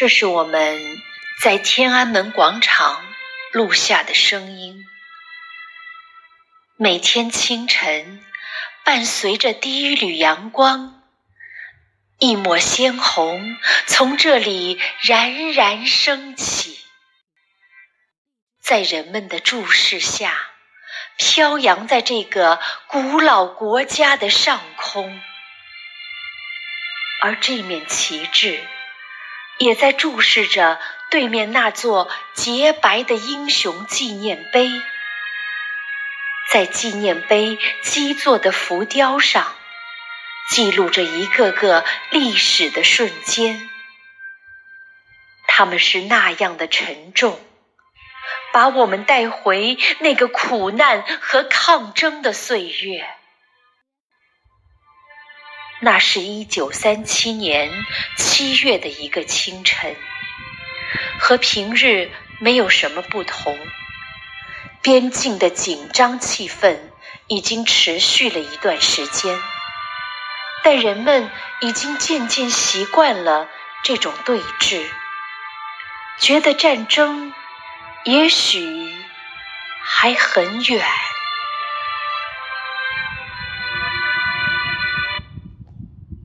这是我们在天安门广场录下的声音。每天清晨，伴随着第一缕阳光，一抹鲜红从这里冉冉升起，在人们的注视下，飘扬在这个古老国家的上空，而这面旗帜。也在注视着对面那座洁白的英雄纪念碑，在纪念碑基座的浮雕上，记录着一个个历史的瞬间。他们是那样的沉重，把我们带回那个苦难和抗争的岁月。那是一九三七年七月的一个清晨，和平日没有什么不同。边境的紧张气氛已经持续了一段时间，但人们已经渐渐习惯了这种对峙，觉得战争也许还很远。